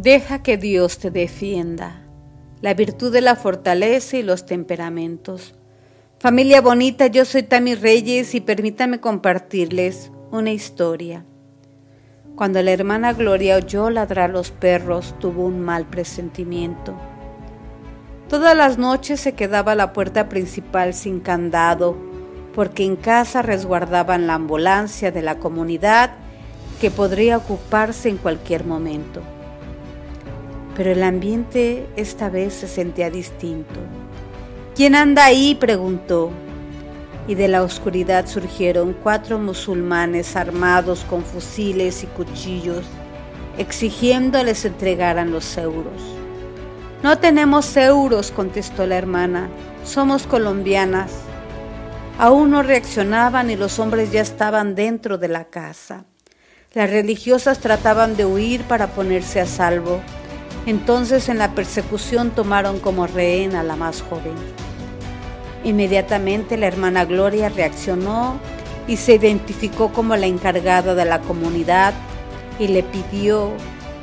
Deja que Dios te defienda. La virtud de la fortaleza y los temperamentos. Familia bonita, yo soy Tami Reyes y permítame compartirles una historia. Cuando la hermana Gloria oyó ladrar los perros, tuvo un mal presentimiento. Todas las noches se quedaba la puerta principal sin candado, porque en casa resguardaban la ambulancia de la comunidad que podría ocuparse en cualquier momento. Pero el ambiente esta vez se sentía distinto. ¿Quién anda ahí? preguntó. Y de la oscuridad surgieron cuatro musulmanes armados con fusiles y cuchillos, exigiendo les entregaran los euros. No tenemos euros, contestó la hermana, somos colombianas. Aún no reaccionaban y los hombres ya estaban dentro de la casa. Las religiosas trataban de huir para ponerse a salvo. Entonces en la persecución tomaron como rehén a la más joven. Inmediatamente la hermana Gloria reaccionó y se identificó como la encargada de la comunidad y le pidió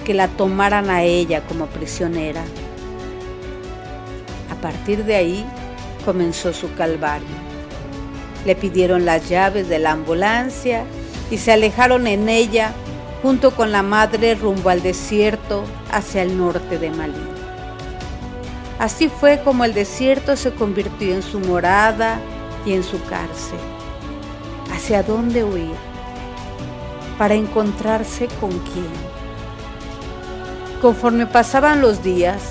que la tomaran a ella como prisionera. A partir de ahí comenzó su calvario. Le pidieron las llaves de la ambulancia y se alejaron en ella junto con la madre rumbo al desierto hacia el norte de Malí. Así fue como el desierto se convirtió en su morada y en su cárcel. ¿Hacia dónde huir? Para encontrarse con quién. Conforme pasaban los días,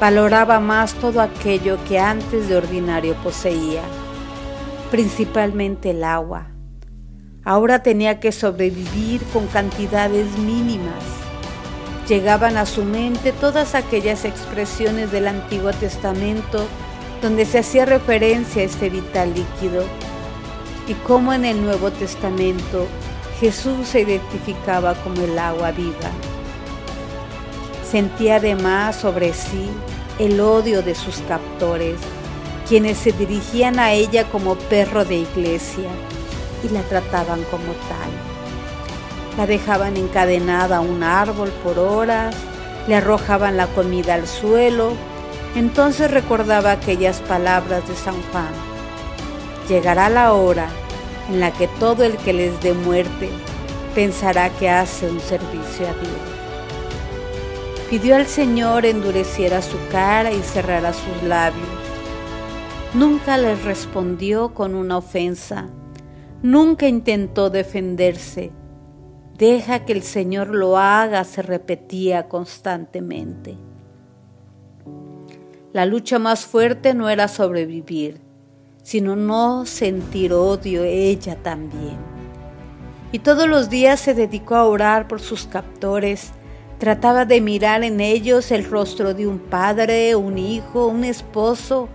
valoraba más todo aquello que antes de ordinario poseía, principalmente el agua. Ahora tenía que sobrevivir con cantidades mínimas llegaban a su mente todas aquellas expresiones del Antiguo Testamento donde se hacía referencia a este vital líquido y cómo en el Nuevo Testamento Jesús se identificaba como el agua viva. Sentía además sobre sí el odio de sus captores, quienes se dirigían a ella como perro de iglesia y la trataban como tal. La dejaban encadenada a un árbol por horas, le arrojaban la comida al suelo. Entonces recordaba aquellas palabras de San Juan. Llegará la hora en la que todo el que les dé muerte pensará que hace un servicio a Dios. Pidió al Señor endureciera su cara y cerrara sus labios. Nunca les respondió con una ofensa, nunca intentó defenderse, Deja que el Señor lo haga, se repetía constantemente. La lucha más fuerte no era sobrevivir, sino no sentir odio ella también. Y todos los días se dedicó a orar por sus captores, trataba de mirar en ellos el rostro de un padre, un hijo, un esposo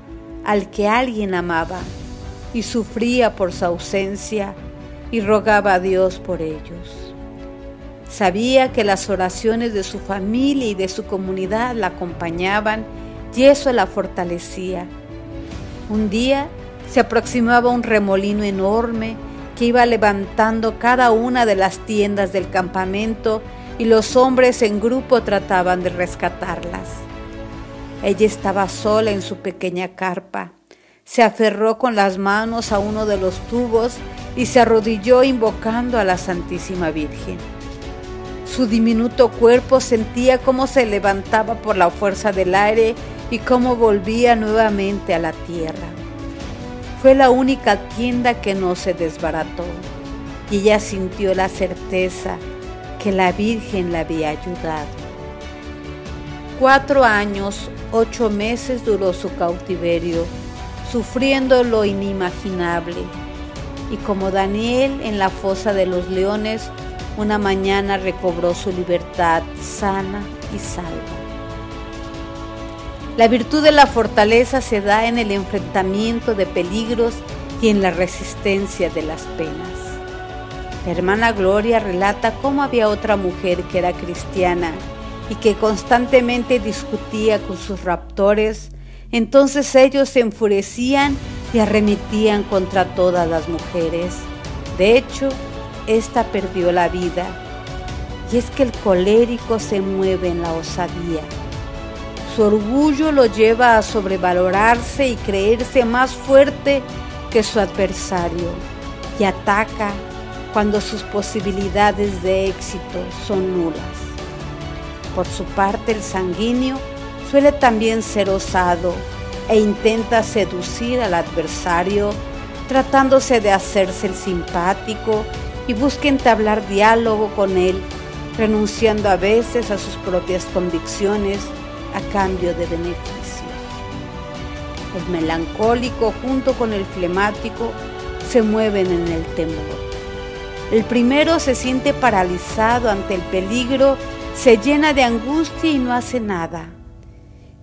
al que alguien amaba, y sufría por su ausencia y rogaba a Dios por ellos. Sabía que las oraciones de su familia y de su comunidad la acompañaban y eso la fortalecía. Un día se aproximaba un remolino enorme que iba levantando cada una de las tiendas del campamento y los hombres en grupo trataban de rescatarlas. Ella estaba sola en su pequeña carpa. Se aferró con las manos a uno de los tubos y se arrodilló invocando a la Santísima Virgen. Su diminuto cuerpo sentía cómo se levantaba por la fuerza del aire y cómo volvía nuevamente a la tierra. Fue la única tienda que no se desbarató y ella sintió la certeza que la Virgen la había ayudado. Cuatro años, ocho meses duró su cautiverio, sufriendo lo inimaginable. Y como Daniel en la fosa de los leones, una mañana recobró su libertad sana y salva. La virtud de la fortaleza se da en el enfrentamiento de peligros y en la resistencia de las penas. La hermana Gloria relata cómo había otra mujer que era cristiana y que constantemente discutía con sus raptores, entonces ellos se enfurecían y arremitían contra todas las mujeres. De hecho, esta perdió la vida y es que el colérico se mueve en la osadía. Su orgullo lo lleva a sobrevalorarse y creerse más fuerte que su adversario y ataca cuando sus posibilidades de éxito son nulas. Por su parte, el sanguíneo suele también ser osado e intenta seducir al adversario tratándose de hacerse el simpático y busca entablar diálogo con él, renunciando a veces a sus propias convicciones a cambio de beneficios. El melancólico junto con el flemático se mueven en el temor. El primero se siente paralizado ante el peligro, se llena de angustia y no hace nada.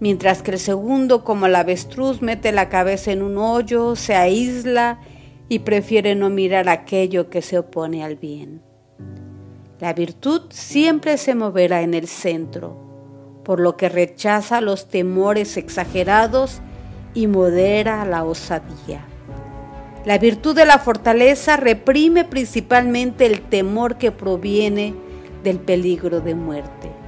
Mientras que el segundo, como el avestruz, mete la cabeza en un hoyo, se aísla y prefiere no mirar aquello que se opone al bien. La virtud siempre se moverá en el centro, por lo que rechaza los temores exagerados y modera la osadía. La virtud de la fortaleza reprime principalmente el temor que proviene del peligro de muerte.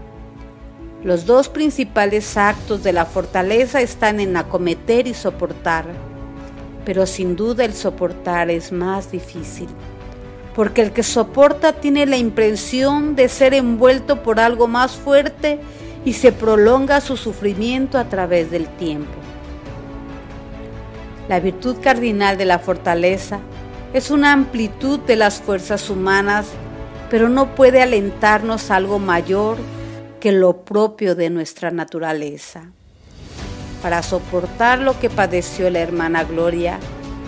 Los dos principales actos de la fortaleza están en acometer y soportar, pero sin duda el soportar es más difícil, porque el que soporta tiene la impresión de ser envuelto por algo más fuerte y se prolonga su sufrimiento a través del tiempo. La virtud cardinal de la fortaleza es una amplitud de las fuerzas humanas, pero no puede alentarnos algo mayor que lo propio de nuestra naturaleza. Para soportar lo que padeció la hermana Gloria,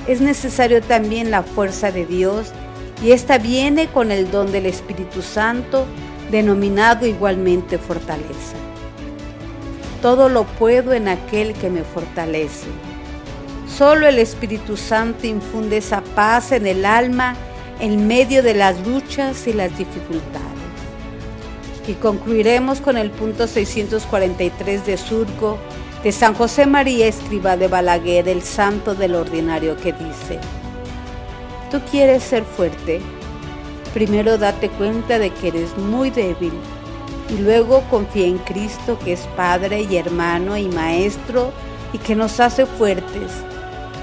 es necesario también la fuerza de Dios y esta viene con el don del Espíritu Santo, denominado igualmente fortaleza. Todo lo puedo en aquel que me fortalece. Solo el Espíritu Santo infunde esa paz en el alma en medio de las luchas y las dificultades. Y concluiremos con el punto 643 de Surco de San José María Escriba de Balaguer, el santo del ordinario, que dice, Tú quieres ser fuerte, primero date cuenta de que eres muy débil y luego confía en Cristo que es Padre y hermano y Maestro y que nos hace fuertes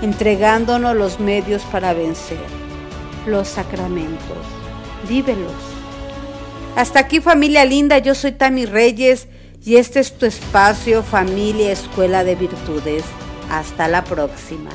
entregándonos los medios para vencer, los sacramentos. Vívelos. Hasta aquí familia linda, yo soy Tami Reyes y este es tu espacio familia Escuela de Virtudes. Hasta la próxima.